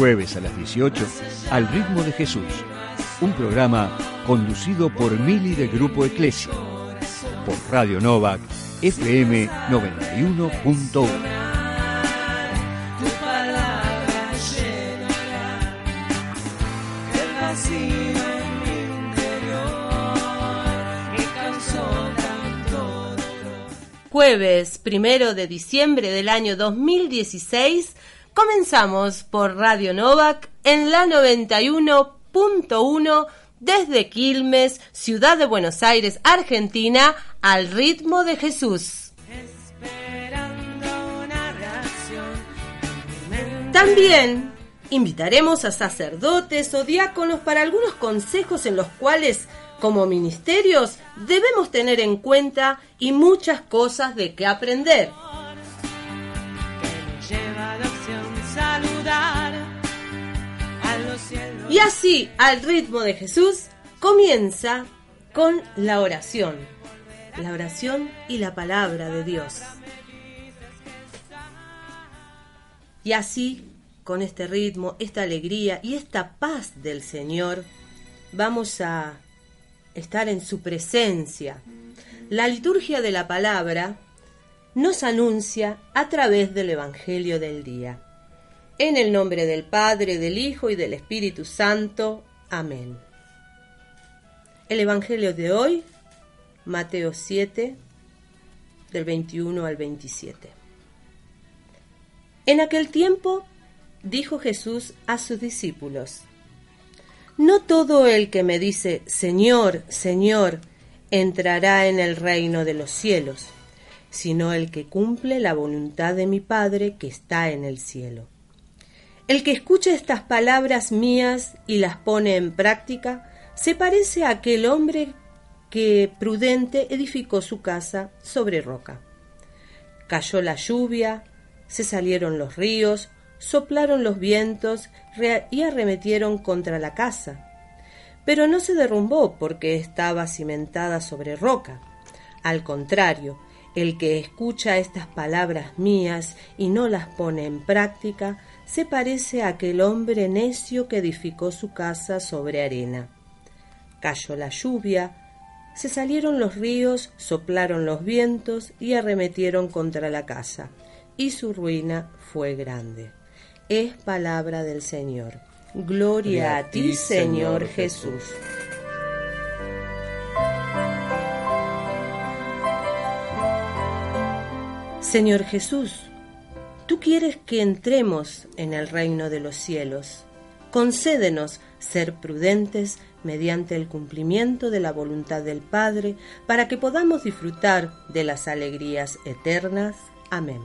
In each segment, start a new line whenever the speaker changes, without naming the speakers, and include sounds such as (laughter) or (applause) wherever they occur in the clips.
jueves a las 18, Al ritmo de Jesús. Un programa conducido por Mili del Grupo Eclesia. Por Radio Novak, FM 91.1.
Tu palabra llenará el vacío en mi interior que causó tanto dolor.
Jueves primero de diciembre del año 2016, comenzamos por Radio Novak en la 91.1 desde Quilmes, Ciudad de Buenos Aires, Argentina, al ritmo de Jesús. También invitaremos a sacerdotes o diáconos para algunos consejos en los cuales, como ministerios, debemos tener en cuenta y muchas cosas de qué aprender. Y así, al ritmo de Jesús, comienza con la oración. La oración y la palabra de Dios. Y así, con este ritmo, esta alegría y esta paz del Señor, vamos a estar en su presencia. La liturgia de la palabra nos anuncia a través del Evangelio del día. En el nombre del Padre, del Hijo y del Espíritu Santo. Amén. El Evangelio de hoy, Mateo 7, del 21 al 27. En aquel tiempo dijo Jesús a sus discípulos, No todo el que me dice, Señor, Señor, entrará en el reino de los cielos, sino el que cumple la voluntad de mi Padre que está en el cielo. El que escucha estas palabras mías y las pone en práctica, se parece a aquel hombre que prudente edificó su casa sobre roca. Cayó la lluvia, se salieron los ríos, soplaron los vientos y arremetieron contra la casa. Pero no se derrumbó porque estaba cimentada sobre roca. Al contrario, el que escucha estas palabras mías y no las pone en práctica, se parece a aquel hombre necio que edificó su casa sobre arena. Cayó la lluvia, se salieron los ríos, soplaron los vientos y arremetieron contra la casa, y su ruina fue grande. Es palabra del Señor. Gloria a ti, Señor Jesús. Señor Jesús, tú quieres que entremos en el reino de los cielos. Concédenos ser prudentes mediante el cumplimiento de la voluntad del Padre, para que podamos disfrutar de las alegrías eternas. Amén.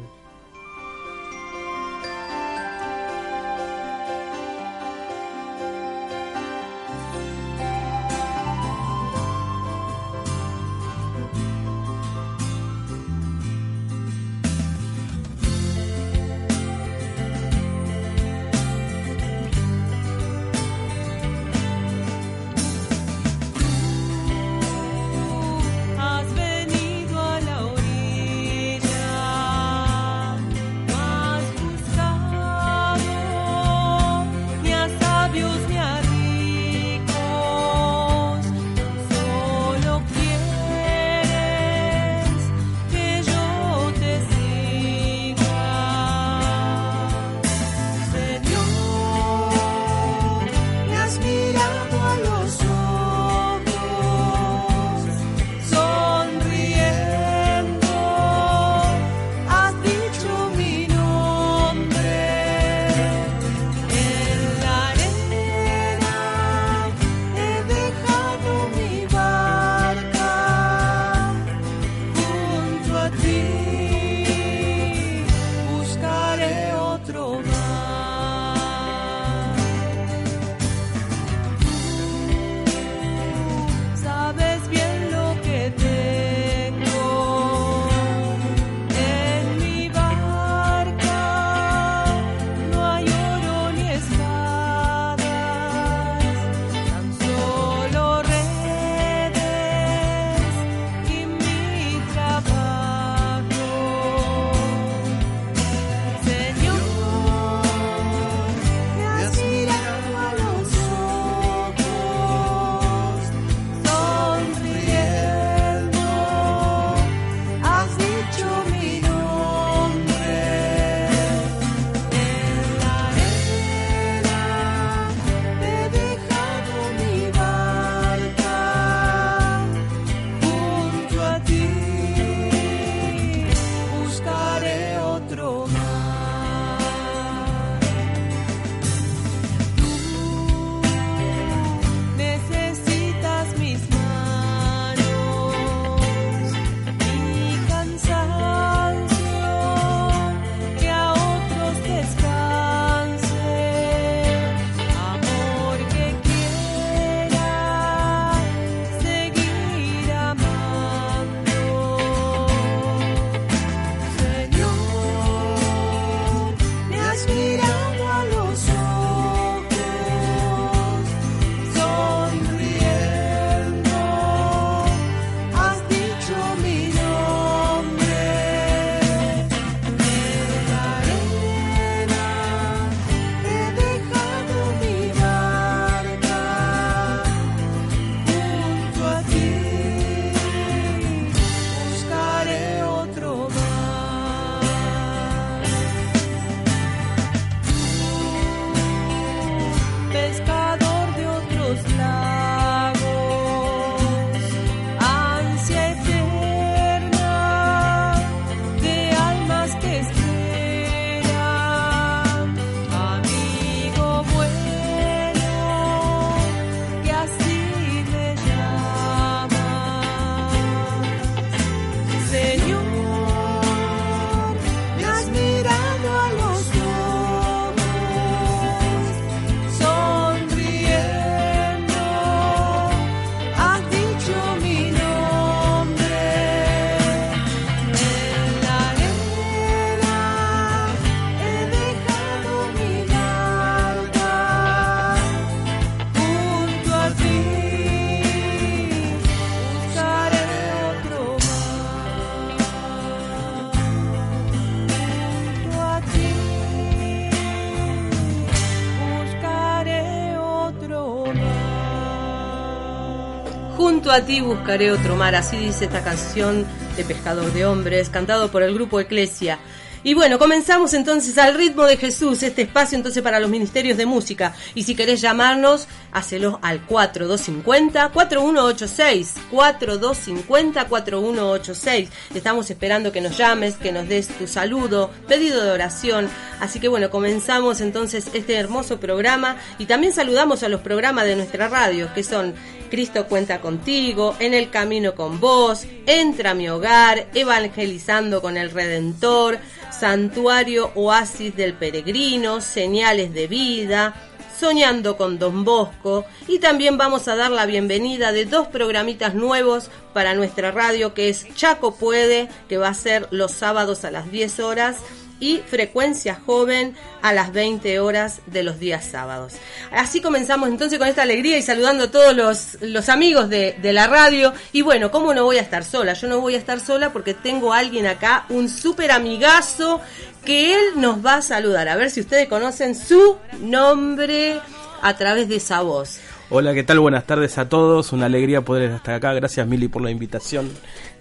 A
ti buscaré otro mar, así dice esta canción de Pescador de Hombres, cantado por el grupo Eclesia. Y bueno, comenzamos entonces al ritmo de Jesús, este espacio entonces para los ministerios de música. Y si querés llamarnos, hacelo al 4250-4186. 4250-4186. Estamos esperando que nos llames, que nos des tu saludo, pedido de oración. Así que bueno, comenzamos entonces este hermoso programa y también saludamos a los programas de nuestra radio, que son Cristo cuenta contigo, en el camino con vos, entra a mi hogar, evangelizando con el Redentor, santuario oasis del peregrino, señales de vida, soñando con Don Bosco. Y también vamos a dar la bienvenida de dos programitas nuevos para nuestra radio que es Chaco Puede, que va a ser los sábados a las 10 horas y Frecuencia Joven a las 20 horas de los días sábados. Así comenzamos entonces con esta alegría y saludando a todos los, los amigos de, de, la radio. Y bueno, ¿cómo no voy a estar sola? Yo no voy a estar sola porque tengo a alguien acá, un súper amigazo, que él nos va a saludar. A ver si ustedes conocen su nombre a través de esa voz.
Hola, ¿qué tal? Buenas tardes a todos. Una alegría poder estar acá. Gracias, Mili, por la invitación.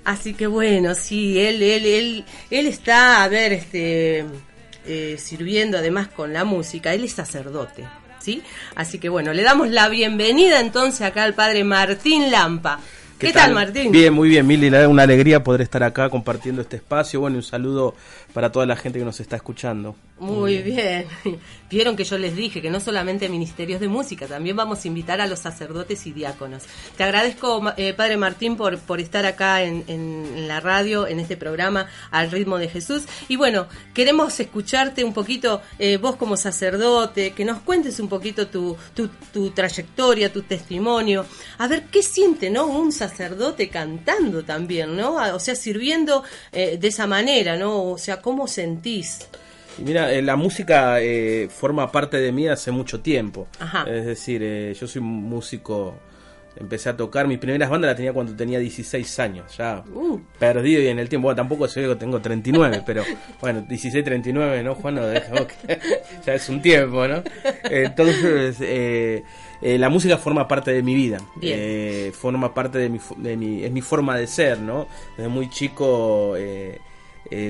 Así que bueno, sí, él, él, él, él está, a ver, este, eh, sirviendo además con la música. Él es sacerdote, ¿sí? Así que bueno, le damos la bienvenida entonces acá al padre Martín Lampa. ¿Qué, tal? tal, Martín?
Bien, muy bien, Mili. Una alegría poder estar acá compartiendo este espacio. Bueno, un saludo para toda la gente que nos está escuchando.
Muy bien. (laughs) Vieron que yo les dije que no solamente ministerios de música, también vamos a invitar a los sacerdotes y diáconos. Te agradezco, eh, Padre Martín, por, por estar acá en, en, la radio, en este programa, al ritmo de Jesús. Y bueno, queremos escucharte un poquito, eh, vos como sacerdote, que nos cuentes un poquito tu, tu, tu, trayectoria, tu testimonio. A ver, ¿qué siente, no? Un sacerdote cantando también, ¿no? O sea, sirviendo eh, de esa manera, ¿no? O sea, ¿cómo sentís?
Mira, eh, la música eh, forma parte de mí hace mucho tiempo. Ajá. Es decir, eh, yo soy músico, empecé a tocar, mis primeras bandas las tenía cuando tenía 16 años, ya uh. perdido y en el tiempo, bueno, tampoco sé que tengo 39, pero (laughs) bueno, 16, 39, ¿no, Juan? No, (laughs) ya es un tiempo, ¿no? Entonces, la música forma parte de mi vida, forma parte de mi, de mi, es mi forma de ser, ¿no? Desde muy chico... Eh,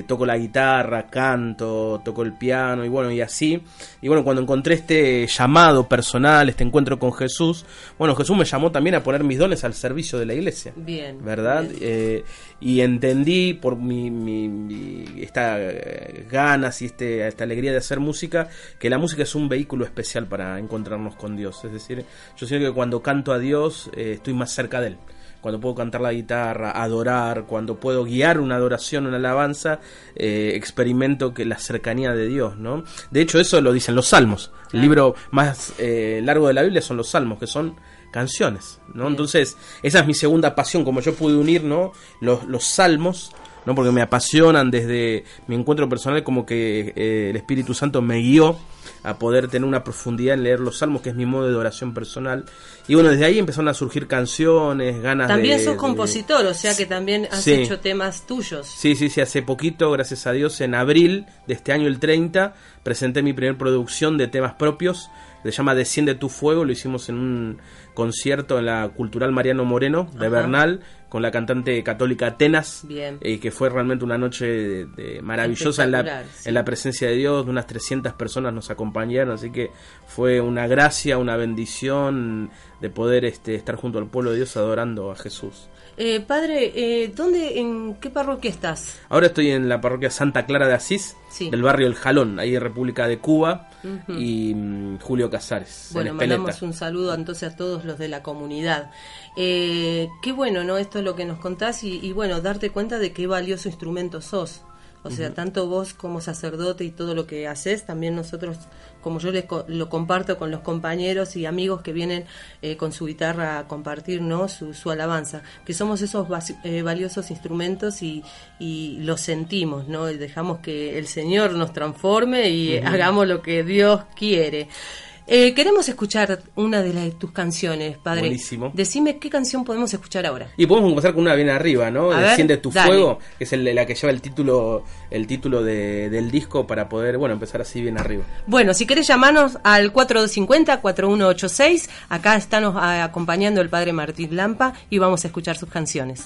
toco la guitarra, canto, toco el piano y bueno, y así. Y bueno, cuando encontré este llamado personal, este encuentro con Jesús, bueno, Jesús me llamó también a poner mis dones al servicio de la iglesia.
Bien.
¿Verdad? Eh, y entendí por mi, mi, esta eh, ganas y este, esta alegría de hacer música, que la música es un vehículo especial para encontrarnos con Dios. Es decir, yo siento que cuando canto a Dios estoy más cerca de Él cuando puedo cantar la guitarra, adorar, cuando puedo guiar una adoración, una alabanza, eh, experimento que la cercanía de Dios, ¿no? De hecho, eso lo dicen los salmos. El libro más eh, largo de la Biblia son los salmos, que son canciones, ¿no? Entonces, esa es mi segunda pasión, como yo pude unir, ¿no? Los, los salmos ¿no? porque me apasionan desde mi encuentro personal como que eh, el Espíritu Santo me guió a poder tener una profundidad en leer los salmos, que es mi modo de oración personal. Y bueno, desde ahí empezaron a surgir canciones, ganas
también
de...
También sos compositor, o sea que también has hecho temas tuyos.
Sí, sí, sí, hace poquito, gracias a Dios, en abril de este año, el 30, presenté mi primera producción de temas propios, se llama Desciende tu fuego, lo hicimos en un concierto en la Cultural Mariano Moreno de Bernal con la cantante católica Atenas,
Bien.
Eh, que fue realmente una noche de, de maravillosa en la, sí. en la presencia de Dios, de unas 300 personas nos acompañaron, así que fue una gracia, una bendición de poder este, estar junto al pueblo de Dios adorando a Jesús.
Eh, padre, eh, ¿dónde, en qué parroquia estás?
Ahora estoy en la parroquia Santa Clara de Asís,
sí.
del barrio El Jalón, ahí en República de Cuba, uh -huh. y um, Julio Casares.
Bueno, mandamos un saludo entonces a todos los de la comunidad. Eh, qué bueno, ¿no? Esto es lo que nos contás y, y bueno, darte cuenta de qué valioso instrumento sos. O sea, uh -huh. tanto vos como sacerdote y todo lo que haces, también nosotros, como yo les co lo comparto con los compañeros y amigos que vienen eh, con su guitarra a compartir ¿no? su, su alabanza, que somos esos eh, valiosos instrumentos y, y lo sentimos, ¿no? Y dejamos que el Señor nos transforme y uh -huh. hagamos lo que Dios quiere. Eh, queremos escuchar una de, de tus canciones, padre.
Buenísimo.
Decime qué canción podemos escuchar ahora.
Y podemos empezar con una bien arriba, ¿no?
A ver,
Desciende tu
dale.
fuego, que es el, la que lleva el título el título de- del disco para poder, bueno, empezar así bien arriba.
Bueno, si querés llamarnos al 4250-4186, acá estamos ah, acompañando el padre Martín Lampa y vamos a escuchar sus canciones.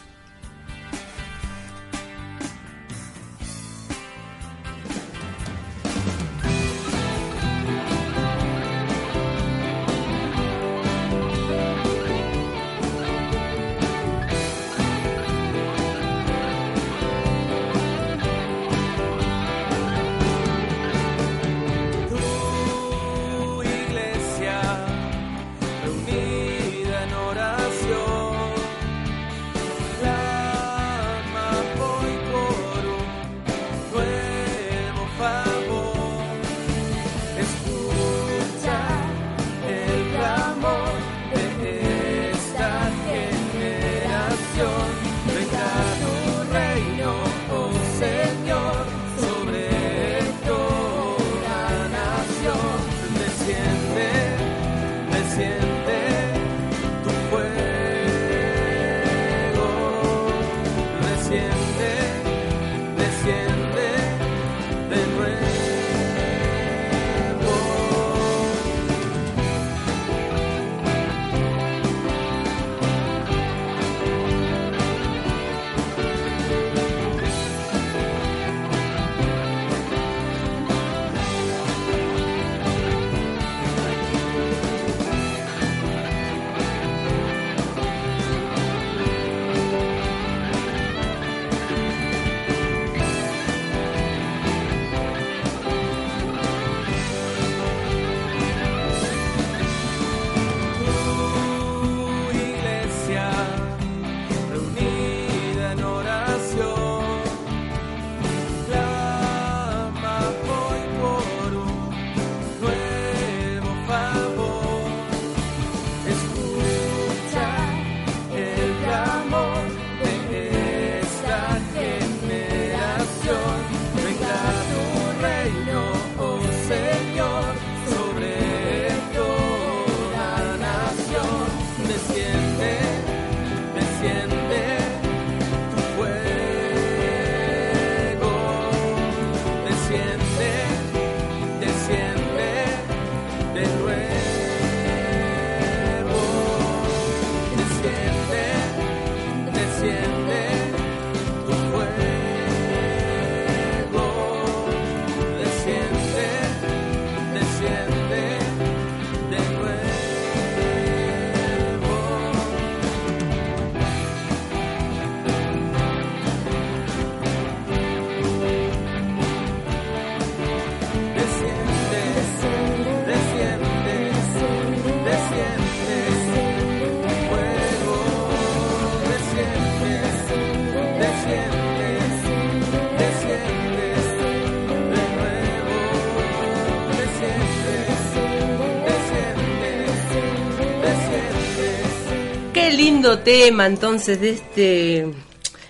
Tema entonces de este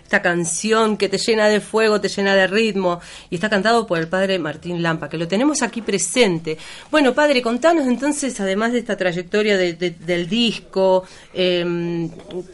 esta canción que te llena de fuego, te llena de ritmo y está cantado por el padre Martín Lampa, que lo tenemos aquí presente. Bueno, padre, contanos entonces, además de esta trayectoria de- de- del disco, eh,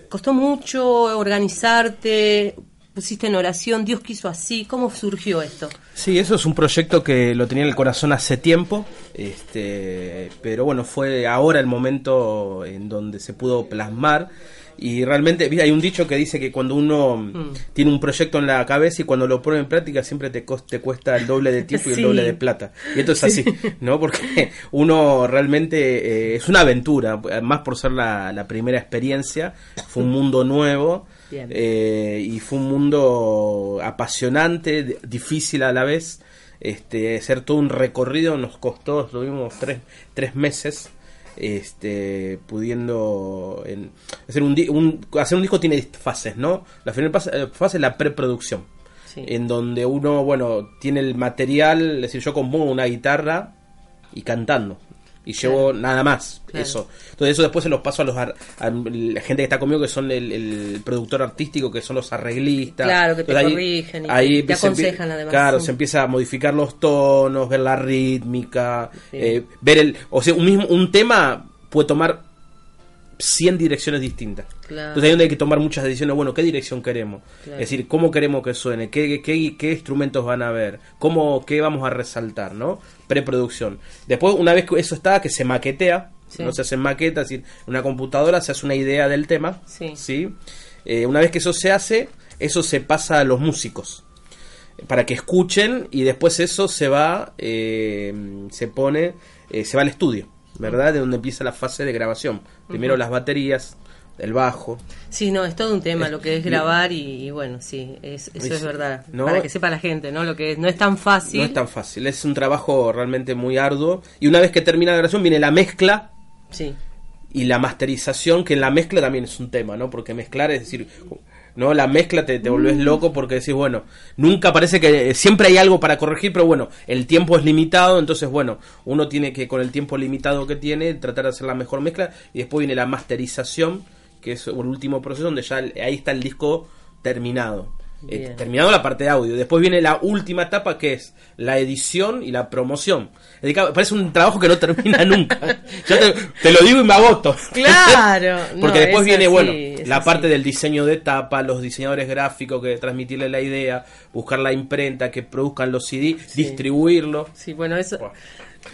¿costó mucho organizarte? ¿Pusiste en oración? ¿Dios quiso así? ¿Cómo surgió esto?
Sí, eso es un proyecto que lo tenía en el corazón hace tiempo, este, pero bueno, fue ahora el momento en donde se pudo plasmar y realmente mira, hay un dicho que dice que cuando uno tiene un proyecto en la cabeza y cuando lo pone en práctica siempre te, te cuesta el doble de tiempo y el (laughs) doble de plata. Y esto es así, ¿no? Porque (laughs) uno realmente eh, es una aventura, más por ser la, la primera experiencia, fue un mundo nuevo. Eh, y fue un mundo apasionante, difícil a la vez. Este, hacer todo un recorrido nos costó, tuvimos tres, tres meses. Este, pudiendo en- hacer un, un hacer un disco tiene fases, ¿no? La primera fase, eh, fase es la preproducción,
Sí.
en donde uno, bueno, tiene el material, es decir, yo compongo una guitarra y cantando. Y llevo nada más
Claro.
eso entonces eso después se los paso a los ar- a la gente que está conmigo que son el, el productor artístico que son los arreglistas
Claro, que te
Entonces
corrigen y
ahí
te
se empie-
aconsejan, además.
claro
Sí.
se empieza a modificar los tonos ver la rítmica
Sí.
eh, ver el o sea un mismo un tema puede tomar 100 direcciones distintas
Claro.
entonces ahí donde hay que tomar muchas decisiones bueno qué dirección queremos
Claro.
es decir cómo queremos que suene qué, qué, qué instrumentos van a haber cómo qué vamos a resaltar no preproducción después una vez que eso está que se maquetea
Sí.
no se hacen maquetas, es decir, en una computadora se hace una idea del tema,
Sí.
Eh, una vez que eso se hace, eso se pasa a los músicos para que escuchen y después eso se va, eh, se pone, eh, se va al estudio, ¿verdad? De donde empieza la fase de grabación. Primero las baterías, el bajo,
Sí, no, es todo un tema lo que es grabar y, y bueno, sí, es, eso es verdad.
No.
Para que sepa la gente, ¿no? Lo que es, no es tan fácil.
no es tan fácil, es un trabajo realmente muy arduo y una vez que termina la grabación viene la mezcla
Sí,
y la masterización, que en la mezcla también es un tema, ¿no? Porque mezclar es decir, no la mezcla te, te volvés loco porque decís, bueno, nunca parece que siempre hay algo para corregir, pero bueno, el tiempo es limitado, entonces bueno, uno tiene que con el tiempo limitado que tiene tratar de hacer la mejor mezcla y después viene la masterización, que es el último proceso donde ya ahí está el disco terminado. Eh, terminado la parte de audio. Después viene la última etapa que es la edición y la promoción. Parece un trabajo que no termina (laughs) nunca. Ya te, te lo digo y me agoto.
Claro. (laughs)
Porque
No,
después
es
viene, bueno, la parte del diseño de tapa, los diseñadores gráficos que transmitirle la idea, buscar la imprenta, que produzcan los CD, distribuirlo.
Sí, bueno, eso.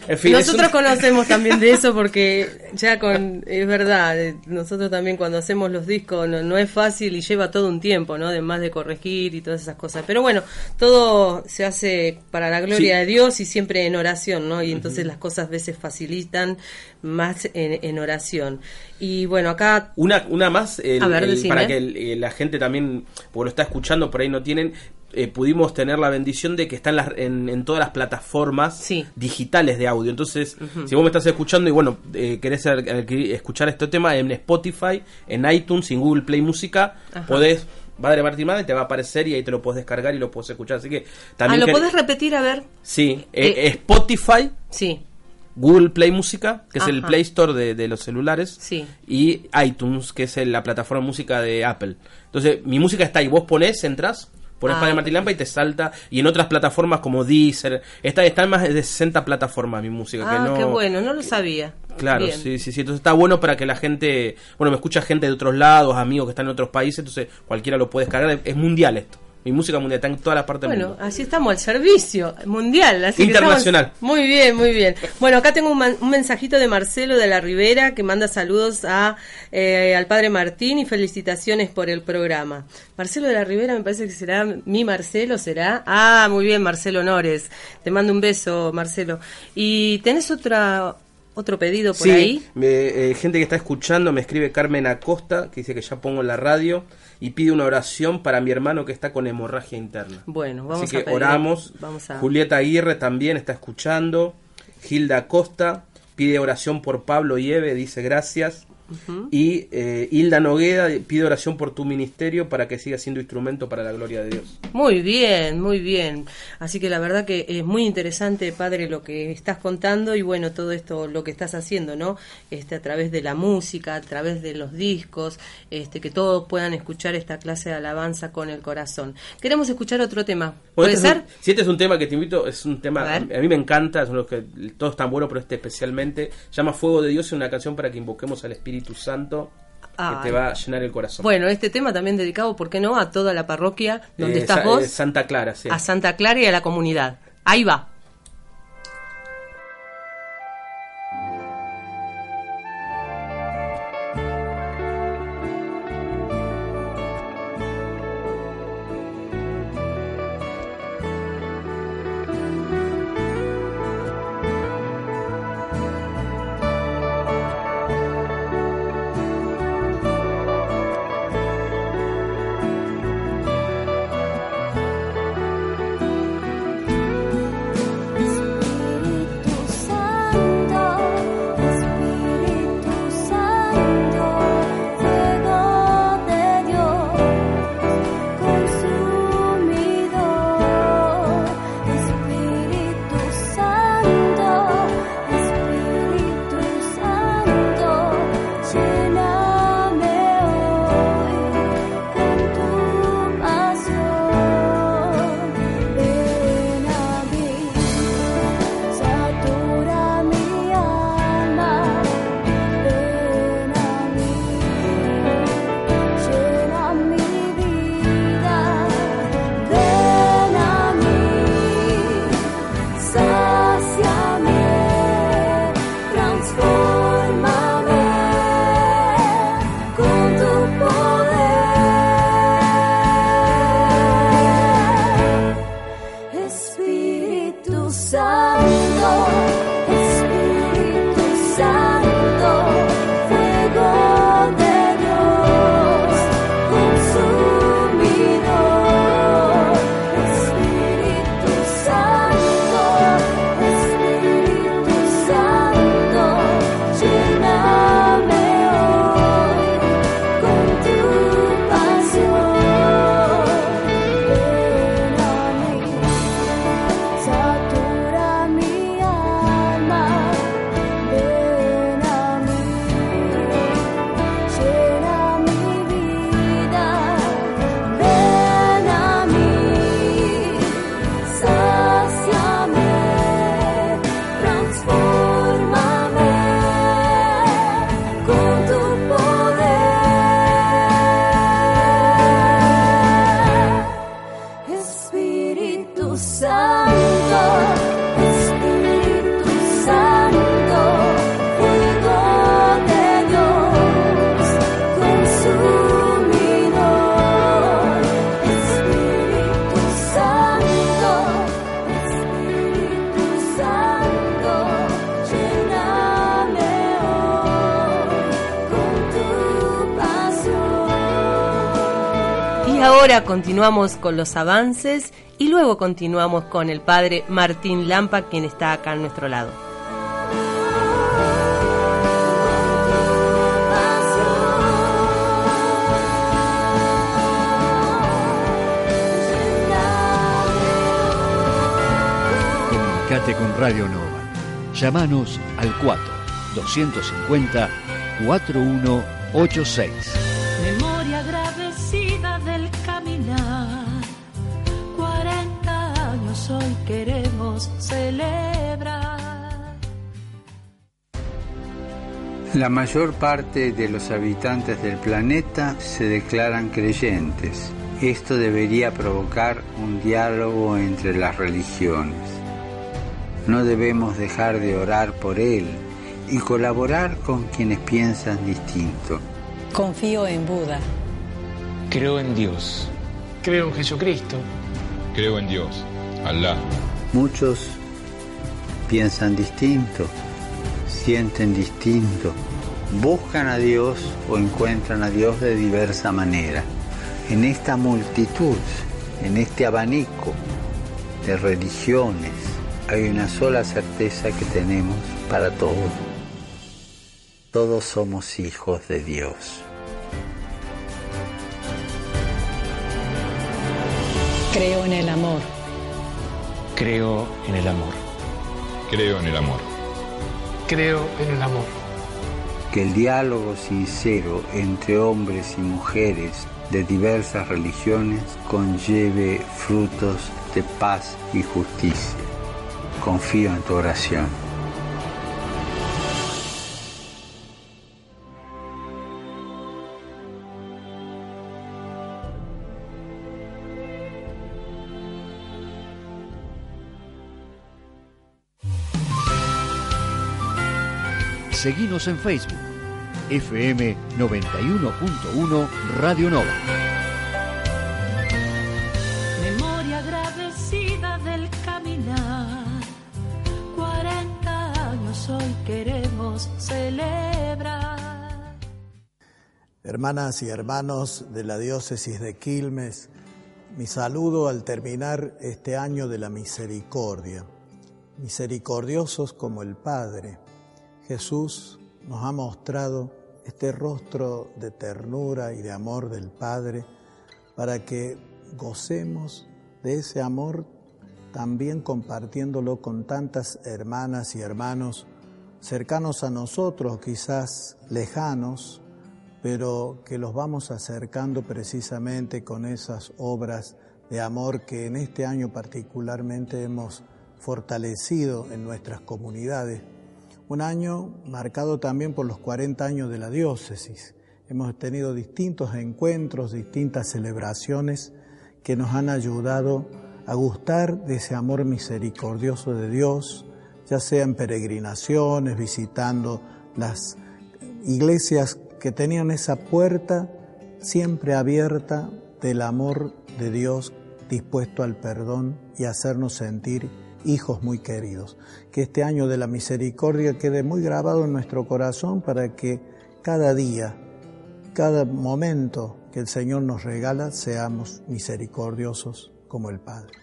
En fin, es
nosotros
un-
conocemos también de eso (laughs) porque ya con, es verdad, eh, nosotros también cuando hacemos los discos no, no es fácil y lleva todo un tiempo, ¿no? Además de corregir y todas esas cosas. Pero bueno, todo se hace para la gloria
Sí.
de Dios y siempre en oración, ¿no? Y entonces las cosas a veces facilitan más en, en oración. Y bueno, acá
Una, una más, el-
A ver,
el-
decime.
para que el- eh, la gente también, porque lo está escuchando, por ahí no tienen, eh, pudimos tener la bendición de que están las, en, en todas las plataformas
Sí.
digitales de audio. Entonces, si vos me estás escuchando y bueno, eh, querés escuchar este tema en Spotify, en iTunes, en Google Play Música,
Ajá.
podés, Padre Martín Madre, te va a aparecer y ahí te lo puedes descargar y lo puedes escuchar. Así que
ah,
también...
¿lo
que-
podés repetir? A ver.
Sí, eh,
Eh,
Spotify,
Sí,
Google Play Música, que es el. Play Store de, de los celulares,
Sí.
y iTunes, que es el- la plataforma de música de Apple. Entonces, mi música está ahí, vos ponés, entras, pones
Ah,
Padre Lampa y te salta, y en otras plataformas como Deezer, está, está en más de 60 plataformas mi música.
Ah,
que no,
qué bueno, no lo sabía.
Claro,
Bien.
sí, sí, sí. Entonces está bueno para que la gente, bueno, me escucha gente de otros lados, amigos que están en otros países, entonces cualquiera lo puede descargar. Es mundial esto. Mi música mundial está en todas las partes del
Bueno,
mundo.
así estamos al servicio mundial. Así que
Internacional.
estamos- muy bien, muy bien. Bueno, acá tengo un, man- un mensajito de Marcelo de la Ribera que manda saludos a eh, al padre Martín y felicitaciones por el programa. Marcelo de la Ribera me parece que será mi Marcelo, ¿será? Ah, muy bien, Marcelo Honores. Te mando un beso, Marcelo. ¿Y tenés otra otro pedido por
sí,
ahí?
me- eh, gente que está escuchando me escribe Carmen Acosta, que dice que ya pongo en la radio, y pide una oración para mi hermano que está con hemorragia interna.
Bueno, vamos
Así
a
que
pedir-
oramos.
Vamos a
Julieta Aguirre también está escuchando. Gilda Acosta pide oración por Pablo y Eve, dice gracias. Y eh, Hilda Nogueda pide oración por tu ministerio para que siga siendo instrumento para la gloria de Dios.
Muy bien, muy bien. Así que la verdad que es muy interesante, padre, lo que estás contando y bueno, todo esto, lo que estás haciendo, ¿no? Este, a través de la música, a través de los discos, este, que todos puedan escuchar esta clase de alabanza con el corazón. Queremos escuchar otro tema. ¿Puede
Bueno, este es
ser?
un- si este es un tema que te invito, es un tema,
A
a, mí me encanta, son los que todos están buenos, pero este especialmente, llama Fuego de Dios, es una canción para que invoquemos al Espíritu Santo que te va a llenar el corazón.
Bueno, este tema también dedicado, ¿por qué no?, a toda la parroquia donde
Eh,
estás vos,
eh, Santa Clara, sí.
a Santa Clara y a la comunidad. Ahí va.
Ahora continuamos con los avances y luego continuamos con el padre Martín Lampa, quien está acá a nuestro lado.
Comunicate con Radio Nova. Llámanos al 4 250 4186.
La mayor parte de los habitantes del planeta se declaran creyentes. Esto debería provocar un diálogo entre las religiones. No debemos dejar de orar por él y colaborar con quienes piensan distinto.
Confío en Buda.
Creo en Dios.
Creo en Jesucristo.
Creo en Dios, Alá.
Muchos piensan distinto, sienten distinto, buscan a Dios o encuentran a Dios de diversa manera. En esta multitud, en este abanico de religiones, hay una sola certeza que tenemos para todos. Todos somos hijos de Dios.
Creo en el amor.
Creo en el amor.
Creo en el amor.
Creo en el amor.
Que el diálogo sincero entre hombres y mujeres de diversas religiones conlleve frutos de paz y justicia. Confío en tu oración.
Seguinos en Facebook, FM 91.1 Radio Nova.
Memoria agradecida del caminar. 40 años hoy queremos celebrar.
Hermanas y hermanos de la diócesis de Quilmes, mi saludo al terminar este año de la misericordia. Misericordiosos como el Padre. Jesús nos ha mostrado este rostro de ternura y de amor del Padre para que gocemos de ese amor también compartiéndolo con tantas hermanas y hermanos cercanos a nosotros, quizás lejanos, pero que los vamos acercando precisamente con esas obras de amor que en este año particularmente hemos fortalecido en nuestras comunidades. Un año marcado también por los 40 años de la diócesis. Hemos tenido distintos encuentros, distintas celebraciones que nos han ayudado a gustar de ese amor misericordioso de Dios, ya sea en peregrinaciones, visitando las iglesias que tenían esa puerta siempre abierta del amor de Dios dispuesto al perdón y hacernos sentir hijos muy queridos. Que este año de la misericordia quede muy grabado en nuestro corazón para que cada día, cada momento que el Señor nos regala, seamos misericordiosos como el Padre.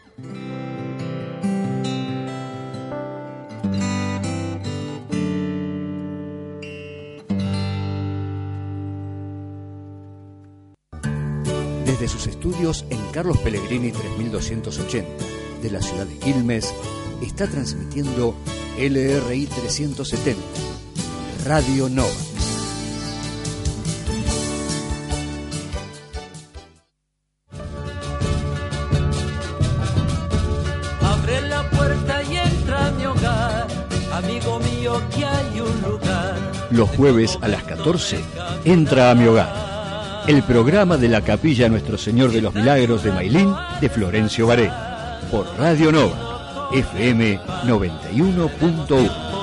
Desde sus estudios en Carlos Pellegrini 3280 de la ciudad de Quilmes, está transmitiendo LRI 370, Radio Nova.
Abre la puerta y entra a mi hogar, amigo mío, que hay un lugar.
Los jueves a las 14, entra a mi hogar. El programa de la Capilla Nuestro Señor de los Milagros de Mailín de Florencio Varela. Por Radio Nova, FM 91.1.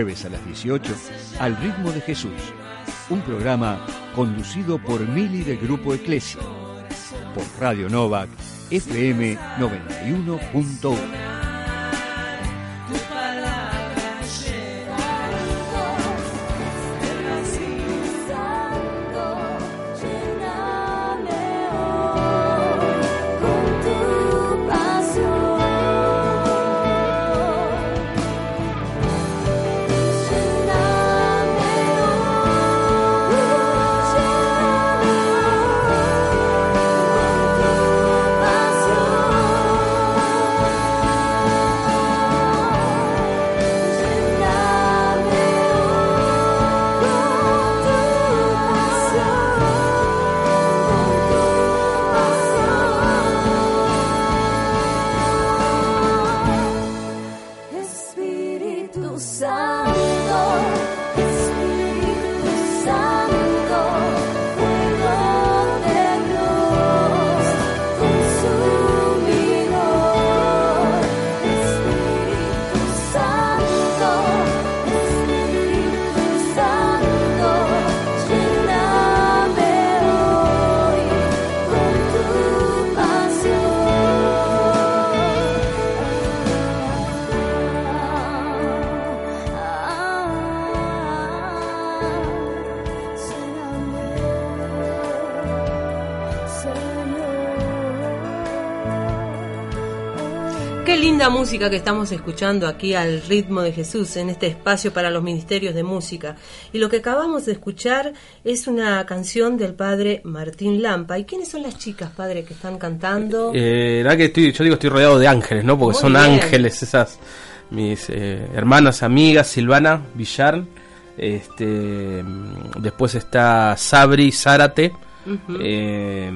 jueves a las 18 Al ritmo de Jesús, un programa conducido por Mili del Grupo Eclesia, por Radio Novak FM 91.1.
Música que estamos escuchando aquí al ritmo de Jesús en este espacio para los ministerios de música. Y lo que acabamos de escuchar es una canción del padre Martín Lampa. ¿Y quiénes son las chicas, padre, que están cantando?
Eh, la que estoy, yo digo estoy rodeado de ángeles, ¿no? Porque
Muy
son
bien.
ángeles esas mis eh, hermanas, amigas, Silvana Villar, este, mm, después está Sabri Zárate. Eh,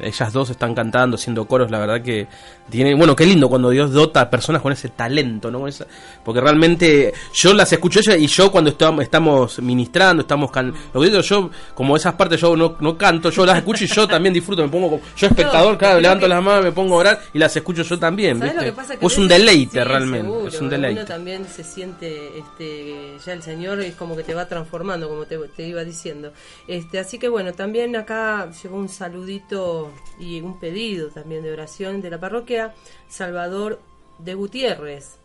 ellas dos están cantando, haciendo coros, la verdad que tiene, bueno, qué lindo cuando Dios dota a personas con ese talento, ¿no? Esa- porque realmente yo las escucho ella y yo cuando estam- estamos ministrando, estamos can, lo que digo yo, como esas partes yo no, no canto, yo las escucho y yo también disfruto, me pongo yo espectador,
No,
claro, levanto
que-
las manos, me pongo a orar y las escucho yo también,
¿Sabes lo
¿viste?
que pasa? Que a
es un deleite
sí,
realmente,
seguro,
es un deleite.
Uno también se siente, este, ya el Señor es como que te va transformando, como te, te iba diciendo. Este, así que bueno, también acá llegó un saludito y un pedido también de oración de la parroquia Salvador de Gutiérrez.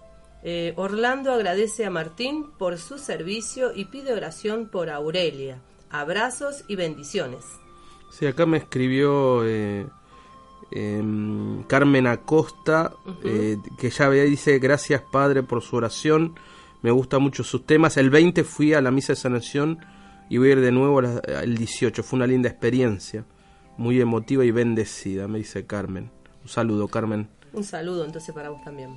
Eh, Orlando agradece a Martín por su servicio y pide oración por Aurelia. Abrazos y bendiciones.
Sí, acá me escribió eh, em, Carmen Acosta, eh, que ya ve- dice, gracias Padre por su oración, me gustan mucho sus temas. El 20 fui a la misa de sanación y voy a ir de nuevo a la- el 18, fue una linda experiencia, muy emotiva y bendecida, me dice Carmen. Un saludo, Carmen.
Un saludo entonces para vos también.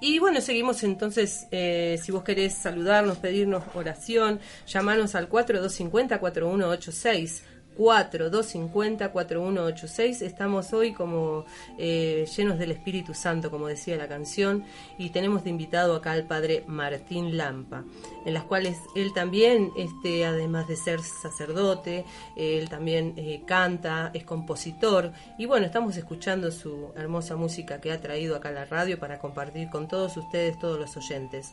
Y bueno, seguimos entonces, eh, si vos querés saludarnos, pedirnos oración, llamanos al 4250-4186. 4250-4186. Estamos hoy como eh, llenos del Espíritu Santo, como decía la canción, y tenemos de invitado acá al padre Martín Lampa, en las cuales él también, este, además de ser sacerdote, él también eh, canta, es compositor, y bueno, estamos escuchando su hermosa música que ha traído acá a la radio para compartir con todos ustedes, todos los oyentes.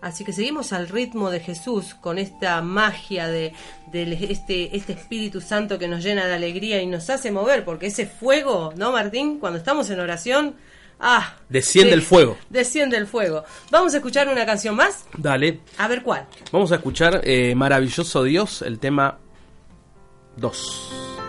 Así que seguimos al ritmo de Jesús con esta magia de, de este, este Espíritu Santo que nos llena de alegría y nos hace mover, porque ese fuego, ¿no, Martín? Cuando estamos en oración, ¡ah!
Desciende el fuego.
Desciende el fuego. Vamos a escuchar una canción más.
Dale.
A ver cuál.
Vamos a escuchar eh, Maravilloso Dios, el tema 2.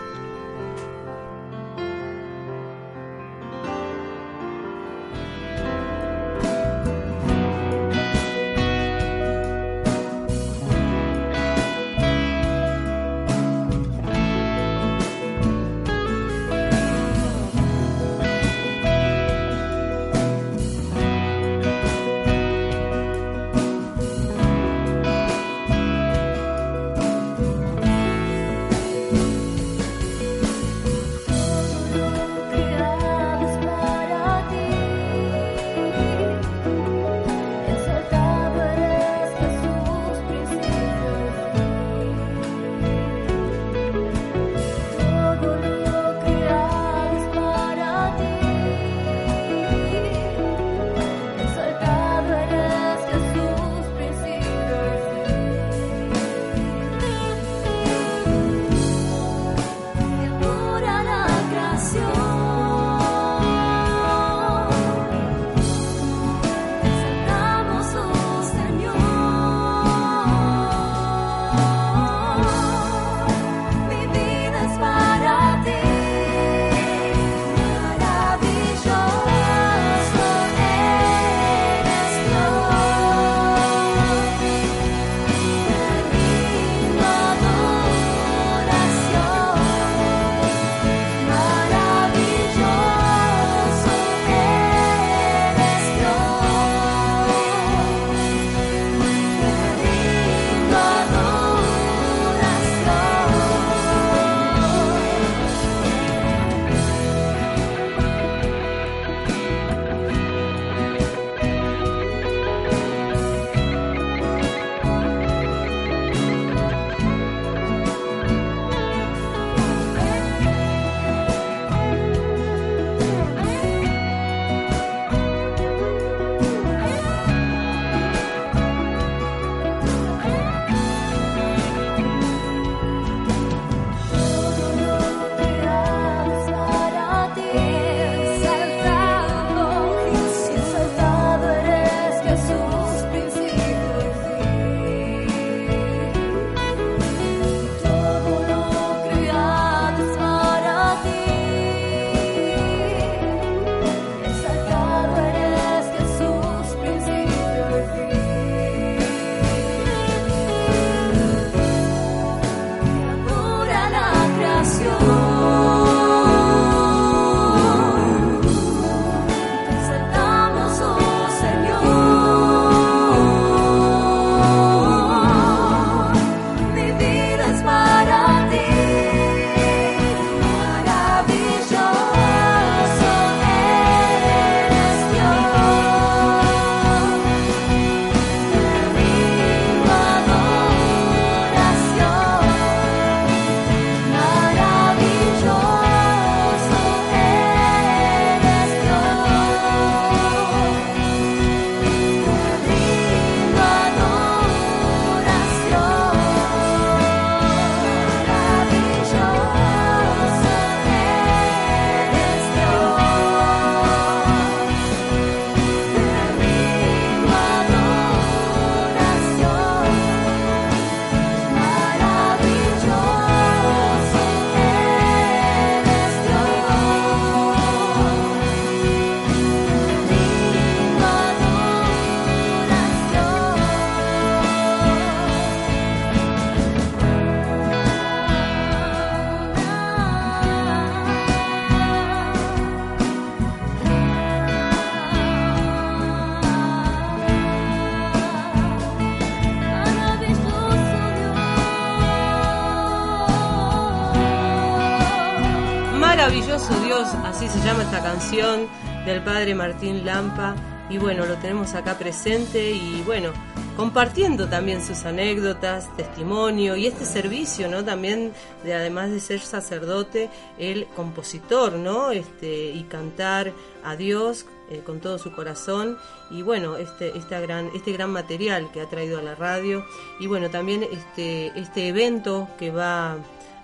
Glorioso Dios, así se llama esta canción del padre Martín Lampa. Y bueno, lo tenemos acá presente y bueno, compartiendo también sus anécdotas, testimonio y este servicio, ¿no? También de además de ser sacerdote, el compositor, ¿no? Este y cantar a Dios eh, con todo su corazón y bueno, este esta gran este gran material que ha traído a la radio y bueno, también este este evento que va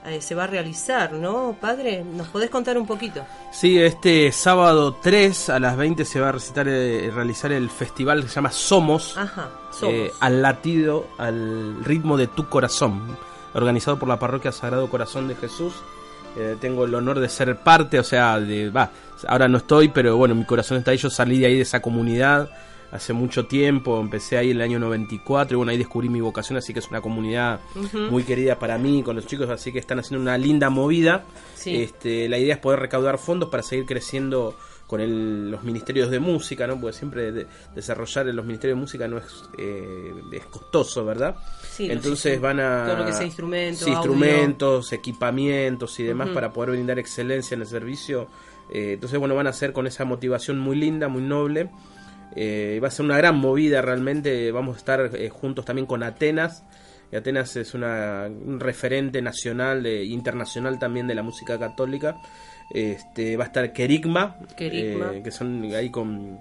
eh, se va a realizar, ¿no, padre? ¿Nos podés contar un poquito?
Sí, este sábado 3 a las 20 se va a recitar, eh, realizar el festival que se llama Somos,
Ajá,
eh,
somos.
al latido, al ritmo de tu corazón, organizado por la parroquia Sagrado Corazón de Jesús. Eh, tengo el honor de ser parte, o sea, de, va, ahora no estoy, pero bueno, mi corazón está ahí, yo salí de ahí de esa comunidad hace mucho tiempo, empecé ahí en el año 94 y bueno, ahí descubrí mi vocación, así que es una comunidad muy querida para mí, con los chicos, así que están haciendo una linda movida.
Sí.
Este, la idea es poder recaudar fondos para seguir creciendo con el- los ministerios de música, ¿no? Porque siempre de- desarrollar los ministerios de música no es, eh, es costoso, ¿verdad?
Sí,
Entonces van a...
todo lo que sea instrumento,
sí,
audio.
instrumentos, equipamientos y demás para poder brindar excelencia en el servicio. Eh, entonces, bueno, van a hacer con esa motivación muy linda, muy noble. Eh, va a ser una gran movida realmente. Vamos a estar eh, juntos también con Atenas. Y Atenas es una, un referente nacional e internacional también de la música católica. Este, va a estar Kerigma,
Kerigma.
eh, que son ahí con.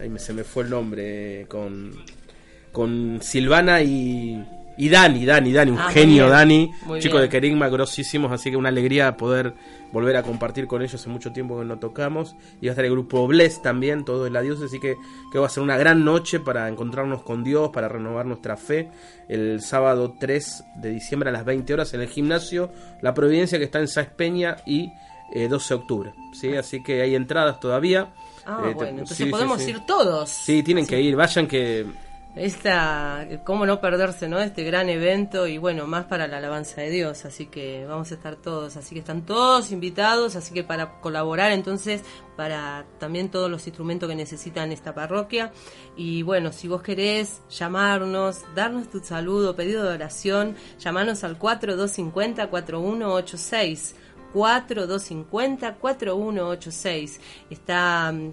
ahí me- se me fue el nombre. con, con Silvana y, y Dani, Dani, Dani, un
Ah,
genio
bien,
Dani, chico
bien.
de Kerigma grosísimos, así que una alegría poder volver a compartir con ellos hace mucho tiempo que no tocamos. Y va a estar el grupo Bless también, todo de la diócesis, así que, que va a ser una gran noche para encontrarnos con Dios, para renovar nuestra fe. El sábado 3 de diciembre a las 20 horas en el gimnasio La Providencia que está en Sáez Peña y eh, 12 de octubre. ¿sí? Así que hay entradas todavía.
Ah,
Eh,
bueno, entonces
sí,
podemos
sí.
ir todos.
Sí, tienen que ir, vayan que
Esta, cómo no perderse, ¿no? Este gran evento y bueno, más para la alabanza de Dios, así que vamos a estar todos, así que están todos invitados, así que para colaborar entonces, para también todos los instrumentos que necesitan esta parroquia. Y bueno, si vos querés llamarnos, darnos tu saludo, pedido de oración, llamanos al 4250 4186 4250 4186 está mm,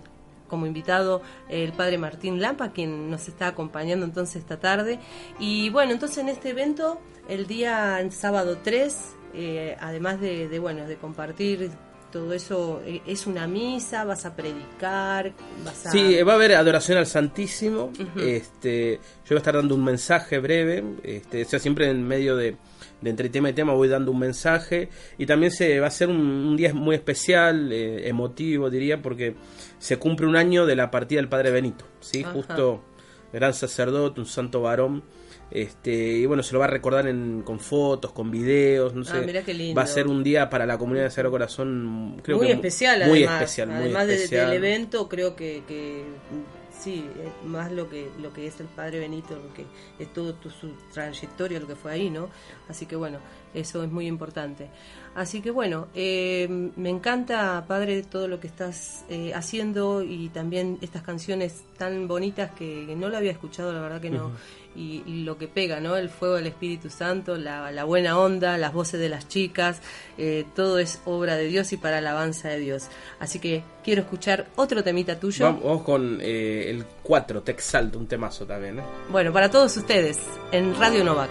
como invitado el padre Martín Lampa, quien nos está acompañando entonces esta tarde. Y bueno, entonces en este evento, el día el sábado 3, eh, además de, de, bueno, de compartir todo eso, eh, es una misa, vas a predicar, vas a...
Sí, va a haber adoración al Santísimo. Este, yo voy a estar dando un mensaje breve. Este, o sea, siempre en medio de, de entre tema y tema voy dando un mensaje. Y también se va a ser un, un día muy especial, eh, emotivo, diría, porque se cumple un año de la partida del Padre Benito. ¿sí?
Ajá.
Justo gran sacerdote, un santo varón. Este, y bueno, se lo va a recordar en, con fotos, con videos, no
Ah,
sé.
mirá qué lindo.
Va a ser un día para la comunidad de Sagrado Corazón, creo
muy
que
especial,
muy
además.
especial, muy
además
especial.
del evento, creo que, que sí, más lo que lo que es el Padre Benito, lo que es todo tu- su trayectoria, lo que fue ahí, ¿no? Así que bueno, eso es muy importante. Así que bueno, eh, me encanta, Padre, todo lo que estás eh, haciendo y también estas canciones tan bonitas que, que no lo había escuchado, la verdad que no. Y, y lo que pega, ¿no? El fuego del Espíritu Santo, la, la buena onda, las voces de las chicas, eh, todo es obra de Dios y para alabanza de Dios. Así que quiero escuchar otro temita tuyo.
Vamos, con eh, el 4, Te Exalto, un temazo también.
Bueno, para todos ustedes, en Radio Novak.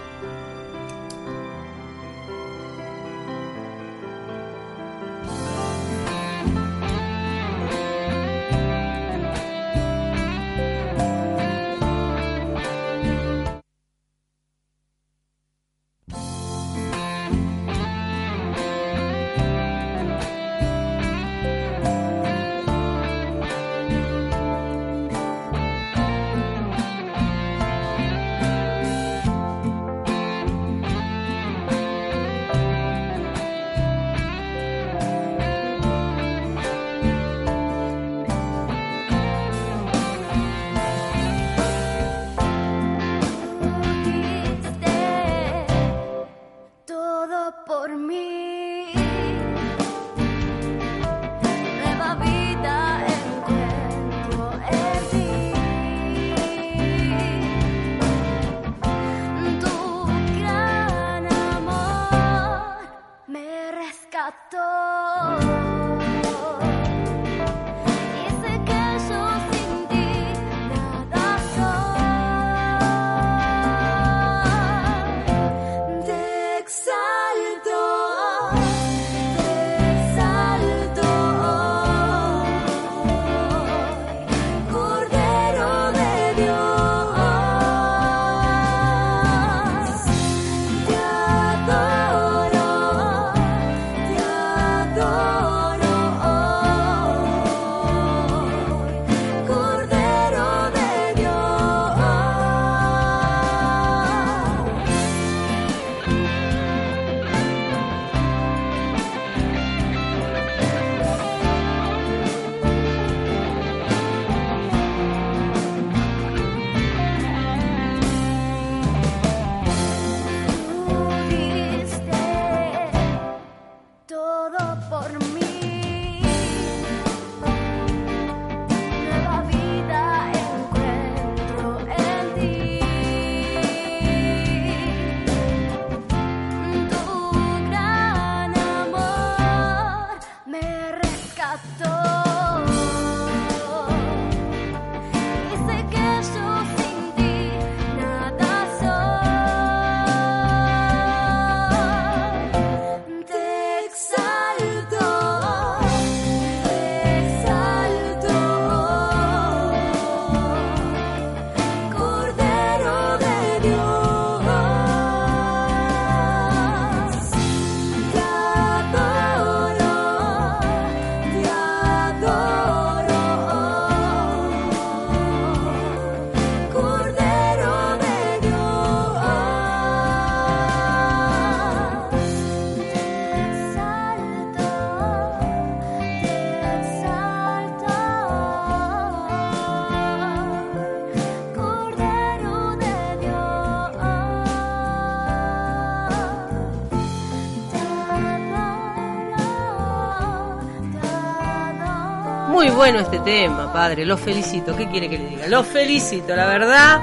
Bueno este tema, padre. Lo felicito. ¿Qué quiere que le diga? Lo felicito, la verdad.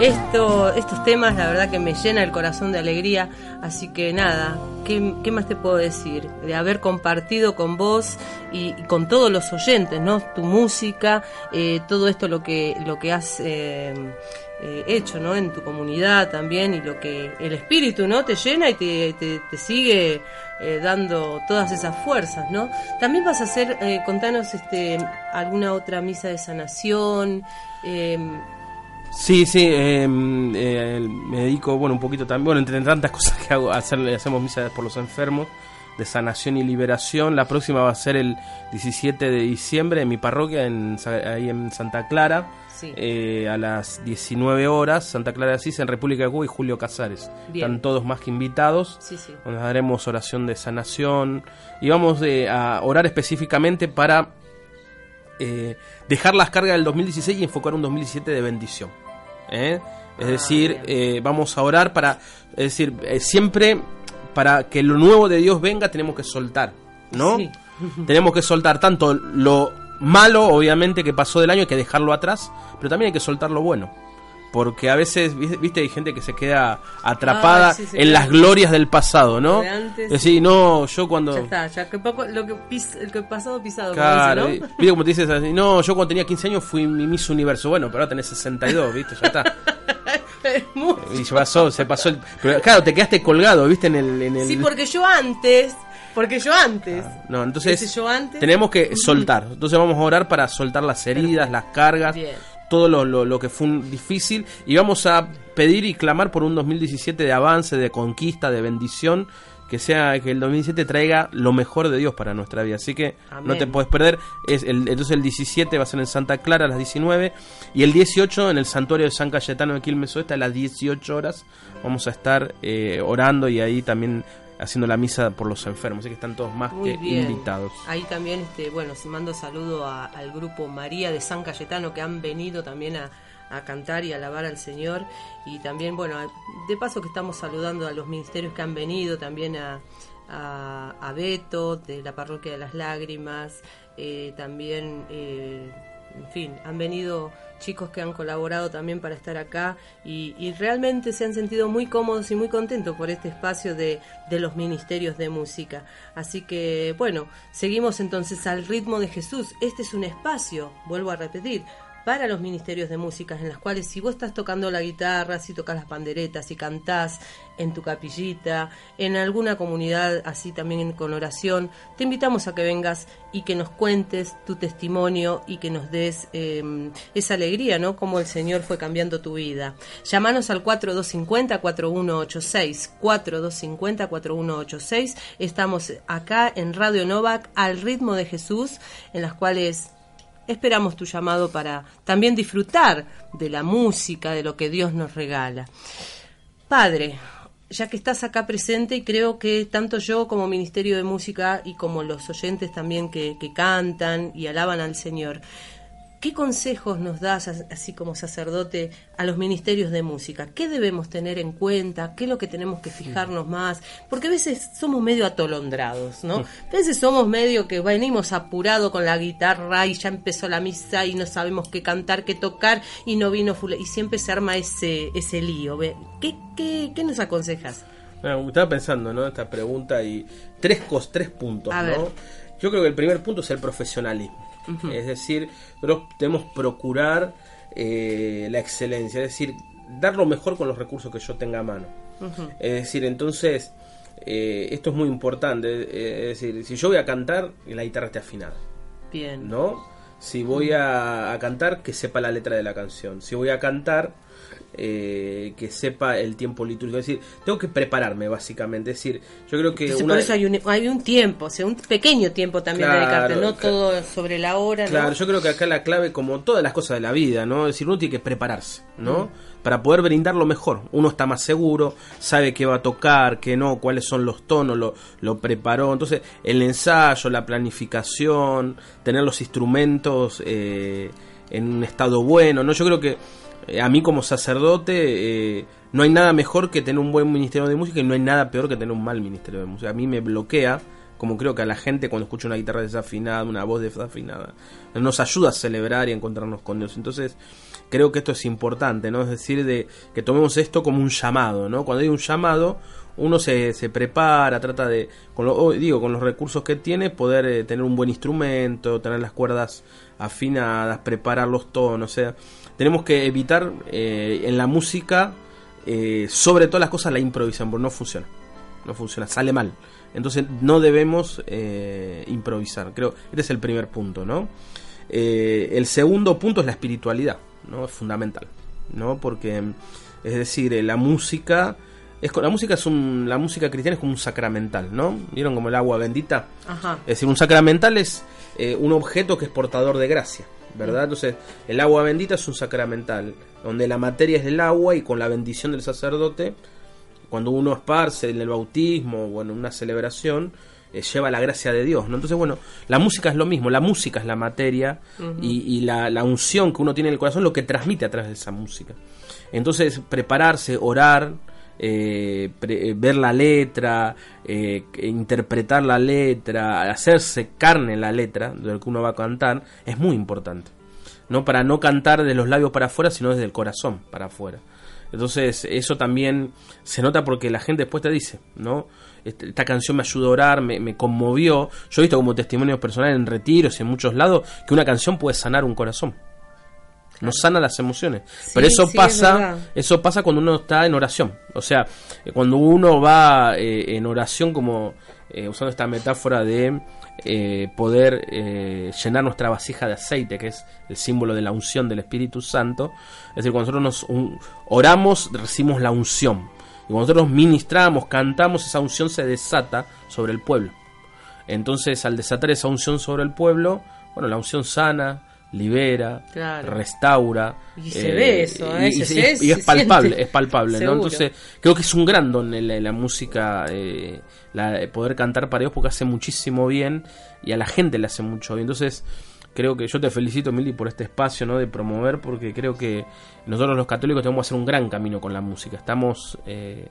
Esto, estos temas, la verdad que me llena el corazón de alegría. Así que nada, ¿qué, más te puedo decir? De haber compartido con vos y, y con todos los oyentes, ¿no? Tu música, eh, todo esto lo que, lo que has eh, eh, hecho, ¿no? En tu comunidad también y lo que el espíritu, ¿no? Te llena y te, sigue eh, dando todas esas fuerzas, ¿no? También vas a hacer, eh, contanos, este, alguna otra misa de sanación. Eh,
Sí, sí, eh, eh, me dedico, bueno, un poquito también, bueno, entre tantas cosas que hago, hacer, hacemos misas por los enfermos, de sanación y liberación. La próxima va a ser el 17 de diciembre en mi parroquia, ahí en Santa Clara,
Sí.
eh, a las 19 horas, Santa Clara de Asís, en República de Cuba y Julio Casares.
Bien.
Están todos más que invitados.
Sí, sí.
Nos daremos oración de sanación y vamos de- a orar específicamente para eh, dejar las cargas del 2016 y enfocar un 2017 de bendición. ¿eh? Es
Ah,
decir, eh, vamos a orar para, es decir, eh, siempre para que lo nuevo de Dios venga tenemos que soltar, ¿no?
Sí.
tenemos que soltar tanto lo malo, obviamente, que pasó del año, hay que dejarlo atrás, pero también hay que soltar lo bueno. Porque a veces, viste, hay gente que se queda atrapada
sí,
en las glorias del pasado, ¿no?
De antes.
Decir, no, yo cuando...
Ya está, ya que poco, lo que pis, el que pasado pisado, como
Claro,
dice, ¿no?
viste como te dices así, no, yo cuando tenía 15 años fui mi Miss Universo, bueno, pero ahora tenés 62, viste, ya está. (laughs) Y se pasó, se pasó el... Pero claro, te quedaste colgado, viste, en el... En el...
Sí, porque yo antes, porque yo antes.
No, entonces
yo antes.
tenemos que soltar. Entonces vamos a orar para soltar las heridas, las cargas,
Bien.
todo lo, lo- lo que fue un difícil. Y vamos a pedir y clamar por un 2017 de avance, de conquista, de bendición. Que sea que el 2017 traiga lo mejor de Dios para nuestra vida. Así que no te puedes perder. Es el, entonces el 17 va a ser en Santa Clara a las 19. Y el 18 en el santuario de San Cayetano de Quilmes Oeste a las 18 horas. Vamos a estar eh, orando y ahí también haciendo la misa por los enfermos. Así que están todos más
Muy
que
bien.
invitados.
Ahí también, este, bueno, se mando saludo a- al grupo María de San Cayetano que han venido también a, a cantar y alabar al Señor. Y también, bueno, de paso que estamos saludando a los ministerios que han venido, también a, a, a Beto de la Parroquia de las Lágrimas, eh, también, eh, en fin, han venido chicos que han colaborado también para estar acá y, realmente se han sentido muy cómodos y muy contentos por este espacio de, de los ministerios de música. Así que, bueno, seguimos entonces al ritmo de Jesús. Este es un espacio, vuelvo a repetir, para los ministerios de música, en las cuales si vos estás tocando la guitarra, si tocas las panderetas, si cantás en tu capillita, en alguna comunidad así también con oración, te invitamos a que vengas y que nos cuentes tu testimonio y que nos des eh, esa alegría, ¿no? Como el Señor fue cambiando tu vida. Llámanos al 4250-4186, 4250-4186. Estamos acá en Radio Novak al ritmo de Jesús, en las cuales Esperamos tu llamado para también disfrutar de la música, de lo que Dios nos regala. Padre, ya que estás acá presente y creo que tanto yo como Ministerio de Música y como los oyentes también que, que cantan y alaban al Señor, ¿qué consejos nos das as- así como sacerdote a los ministerios de música? ¿Qué debemos tener en cuenta? ¿Qué es lo que tenemos que fijarnos más? Porque a veces somos medio atolondrados, ¿no? (laughs) A veces somos medio que venimos apurado con la guitarra y ya empezó la misa y no sabemos qué cantar, qué tocar y no vino fula- y siempre se arma ese, ese lío. ¿Qué, qué, qué nos aconsejas?
Bueno, estaba pensando, ¿no? Esta pregunta y tres cos, tres puntos,
A
¿no?
ver.
Yo creo que el primer punto es el profesionalismo. Es decir, nosotros debemos procurar eh, la excelencia, es decir, dar lo mejor con los recursos que yo tenga a mano. Es decir, entonces, eh, esto es muy importante. eh, es decir, si yo voy a cantar, la guitarra esté afinada.
Bien.
¿no? Si voy a, a cantar, que sepa la letra de la canción. Si voy a cantar, eh, que sepa el tiempo litúrgico. Es decir, tengo que prepararme, básicamente. Es decir, yo creo que
Entonces,
una...
por eso hay un, hay un tiempo, o sea, un pequeño tiempo también
Claro,
dedicarte, no todo sobre la hora, ¿no?
Claro, yo creo que acá la clave, como todas las cosas de la vida, ¿no? Es decir, uno tiene que prepararse, ¿no?
Mm.
Para poder brindar lo mejor. Uno está más seguro, sabe qué va a tocar, qué no, cuáles son los tonos, lo, lo preparó. Entonces, el ensayo, la planificación, tener los instrumentos eh, en un estado bueno, ¿no? Yo creo que a mí como sacerdote eh, no hay nada mejor que tener un buen ministerio de música y no hay nada peor que tener un mal ministerio de música. A mí me bloquea como creo que a la gente cuando escucha una guitarra desafinada, una voz desafinada, nos ayuda a celebrar y encontrarnos con Dios. Entonces, creo que esto es importante, ¿no? Es decir, de que tomemos esto como un llamado, ¿no? Cuando hay un llamado, uno se, se prepara, trata de, con lo, digo, con los recursos que tiene, poder eh, tener un buen instrumento, tener las cuerdas afinadas, preparar los tonos, o sea, tenemos que evitar eh, en la música, eh, sobre todas las cosas, la improvisación, porque no funciona, no funciona, sale mal. Entonces no debemos improvisar, creo, este es el primer punto, ¿no? el segundo punto es la espiritualidad, ¿no? Es fundamental, ¿no? Porque, es decir, la música es la música es un la música cristiana es como un sacramental no vieron como el agua bendita es decir un sacramental es eh, un objeto que es portador de gracia verdad entonces el agua bendita es un sacramental donde la materia es el agua y con la bendición del sacerdote cuando uno esparce en el bautismo o en una celebración eh, lleva la gracia de Dios no entonces bueno la música es lo mismo la música es la materia y, la, la unción que uno tiene en el corazón lo que transmite a través de esa música. Entonces prepararse orar eh, eh, ver la letra, eh, interpretar la letra, hacerse carne la letra de lo que uno va a cantar, es muy importante. ¿no? Para no cantar de los labios para afuera, sino desde el corazón para afuera. Entonces, eso también se nota porque la gente después te dice, ¿no? Este, esta canción me ayudó a orar, me, me conmovió. Yo he visto como testimonios personales en retiros y en muchos lados que una canción puede sanar un corazón nos sana las emociones. Pero eso pasa, eso pasa cuando uno está en oración. O sea, eh, cuando uno va eh, en oración, como eh, usando esta metáfora de poder llenar nuestra vasija de aceite, que es el símbolo de la unción del Espíritu Santo. Es decir, cuando nosotros nos oramos, recibimos la unción. Y cuando nosotros ministramos, cantamos, esa unción se desata sobre el pueblo. Entonces, al desatar esa unción sobre el pueblo, bueno, la unción sana, libera, restaura.
Y se ve eso,
y, es, palpable, es palpable, ¿no? Entonces, creo que es un gran don en la, música, eh, la, poder cantar para Dios porque hace muchísimo bien y a la gente le hace mucho bien. Entonces, creo que yo te felicito, Mili, por este espacio, ¿no? De promover, porque creo que nosotros los católicos tenemos que hacer un gran camino con la música. Estamos... Eh,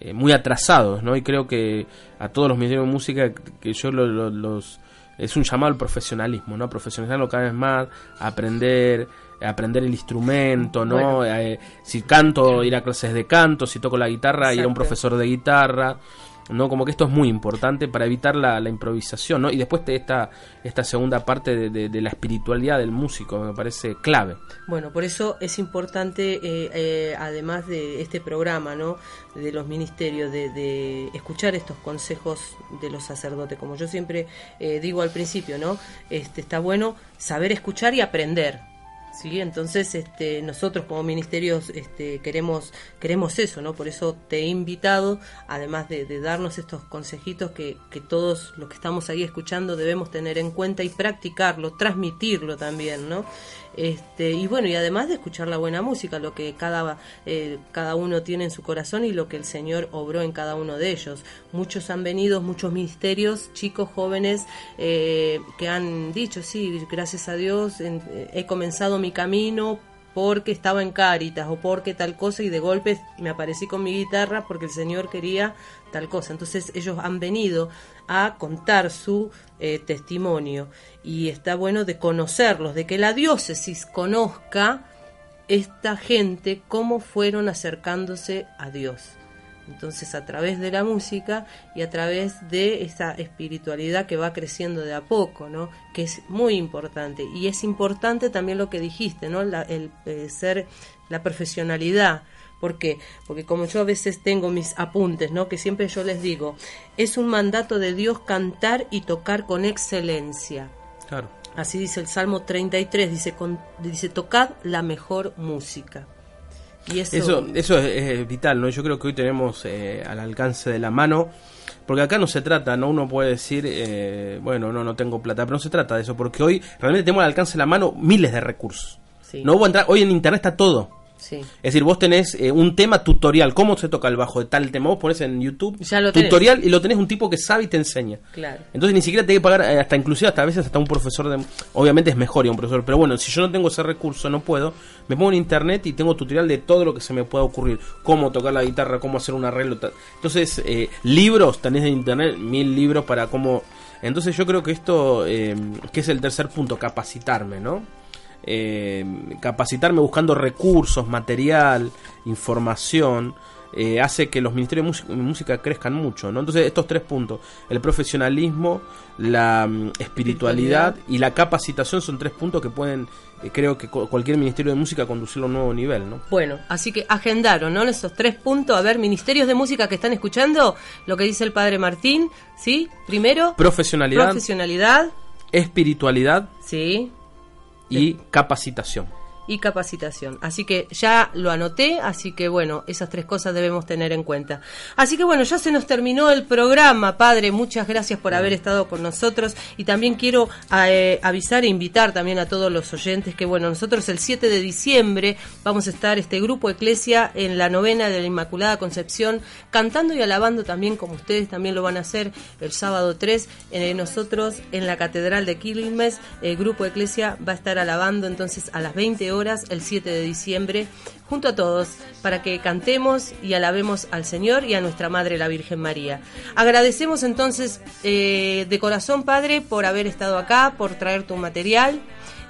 eh, muy atrasados, ¿no? Y creo que a todos los ministerios de música que yo los es un llamado al profesionalismo, ¿no? Profesionalizarlo cada vez más, aprender, aprender el instrumento, ¿no? Eh, si canto, ir a clases de canto, si toco la guitarra, ir a un profesor de guitarra. ¿No? Como que esto es muy importante para evitar la, improvisación, ¿no? Y después de esta, esta segunda parte de, la espiritualidad del músico, me parece clave.
Bueno, por eso es importante, eh, eh, además de este programa, ¿no? De los ministerios, de, escuchar estos consejos de los sacerdotes. Como yo siempre eh, digo al principio, ¿no? Este, está bueno saber escuchar y aprender, ¿sí? Entonces, este, nosotros como ministerios este, queremos, queremos eso, ¿no? Por eso te he invitado, además de, darnos estos consejitos que, que, todos los que estamos ahí escuchando debemos tener en cuenta y practicarlo, transmitirlo también, ¿no? Este, y bueno, y además de escuchar la buena música, lo que cada, eh, cada uno tiene en su corazón y lo que el Señor obró en cada uno de ellos. Muchos han venido, muchos ministerios, chicos, jóvenes, eh, que han dicho, sí, gracias a Dios, he comenzado mi camino porque estaba en Cáritas o porque tal cosa y de golpe me aparecí con mi guitarra porque el Señor quería tal cosa. Entonces ellos han venido a contar su eh, testimonio y está bueno de conocerlos, de que la diócesis conozca esta gente cómo fueron acercándose a Dios. Entonces a través de la música y a través de esa espiritualidad que va creciendo de a poco, ¿no? Que es muy importante. Y es importante también lo que dijiste, ¿no? el eh, ser la profesionalidad ¿Por qué? Porque como yo a veces tengo mis apuntes, ¿no? Que siempre yo les digo, es un mandato de Dios cantar y tocar con excelencia.
Claro.
Así dice el Salmo 33, dice, con, dice tocad la mejor música.
Y eso, eso, es, vital, ¿no? Yo creo que hoy tenemos eh, al alcance de la mano, porque acá no se trata, ¿no? Uno puede decir, eh, bueno, no, no tengo plata, pero no se trata de eso, porque hoy realmente tenemos al alcance de la mano miles de recursos. No hubo entrar, hoy en Internet está todo
Sí.
Es decir, vos tenés eh, un tema tutorial, cómo se toca el bajo de tal tema, vos pones en YouTube
Ya lo tenés.
tutorial y lo tenés un tipo que sabe y te enseña.
Claro.
Entonces ni siquiera te hay que pagar, eh, hasta inclusive hasta a veces hasta un profesor de... Obviamente es mejor a un profesor, pero bueno, si yo no tengo ese recurso, no puedo, me pongo en internet y tengo tutorial de todo lo que se me pueda ocurrir. Cómo tocar la guitarra, cómo hacer un arreglo. tal. Entonces, eh, libros, tenés en internet mil libros para cómo... Entonces yo creo que esto, eh, que es el tercer punto, capacitarme, ¿no? Eh, capacitarme buscando recursos, material, información, eh, hace que los ministerios de música, crezcan mucho, ¿no? Entonces estos tres puntos, el profesionalismo, la mm, espiritualidad y la capacitación son tres puntos que pueden, eh, creo que cu- cualquier ministerio de música conducirlo a un nuevo nivel, ¿no?
Bueno, así que agendaron, ¿no? Esos tres puntos. A ver, ministerios de música que están escuchando, lo que dice el padre Martín, ¿sí? Primero,
Profesionalidad,
profesionalidad,
espiritualidad
¿sí?
Y capacitación.
Y capacitación. Así que ya lo anoté, así que bueno, esas tres cosas debemos tener en cuenta. Así que bueno, ya se nos terminó el programa, padre, muchas gracias por haber estado con nosotros y también quiero eh, avisar e invitar también a todos los oyentes que bueno, nosotros el 7 de diciembre vamos a estar este grupo Eclesia en la novena de la Inmaculada Concepción cantando y alabando también como ustedes también lo van a hacer el sábado 3 eh, nosotros en la Catedral de Quilmes, el grupo Eclesia va a estar alabando entonces a las 20 horas el 7 de diciembre junto a todos para que cantemos y alabemos al Señor y a nuestra Madre la Virgen María. Agradecemos entonces eh, de corazón, Padre, por haber estado acá, por traer tu material.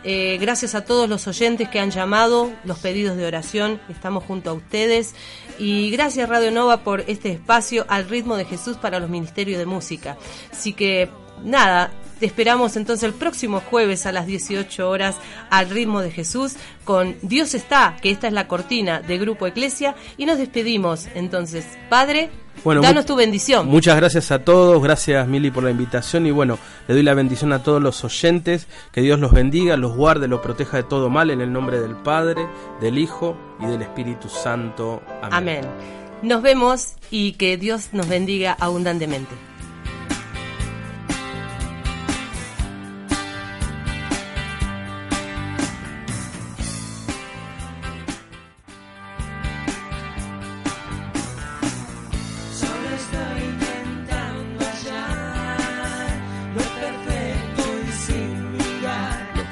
Eh, gracias a todos los oyentes que han llamado, los pedidos de oración, estamos junto a ustedes. Y gracias Radio Nova por este espacio al ritmo de Jesús para los ministerios de música. Así que nada, te esperamos entonces el próximo jueves a las 18 horas al ritmo de Jesús con Dios está, que esta es la cortina de Grupo Eclesia. Y nos despedimos entonces. Padre,
Bueno,
danos tu bendición.
Muchas gracias a todos, gracias Mili por la invitación y bueno, le doy la bendición a todos los oyentes, que Dios los bendiga, los guarde, los proteja de todo mal en el nombre del Padre, del Hijo y del Espíritu Santo. Amén.
Amén. Nos vemos y que Dios nos bendiga abundantemente.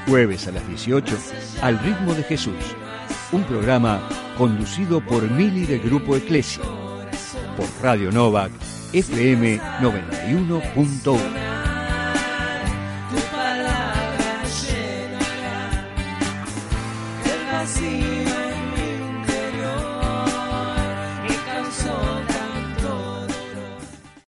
Jueves a las 18, Al ritmo de Jesús. Un programa conducido por Mili del Grupo Eclesia. Por Radio Novak, FM 91.1.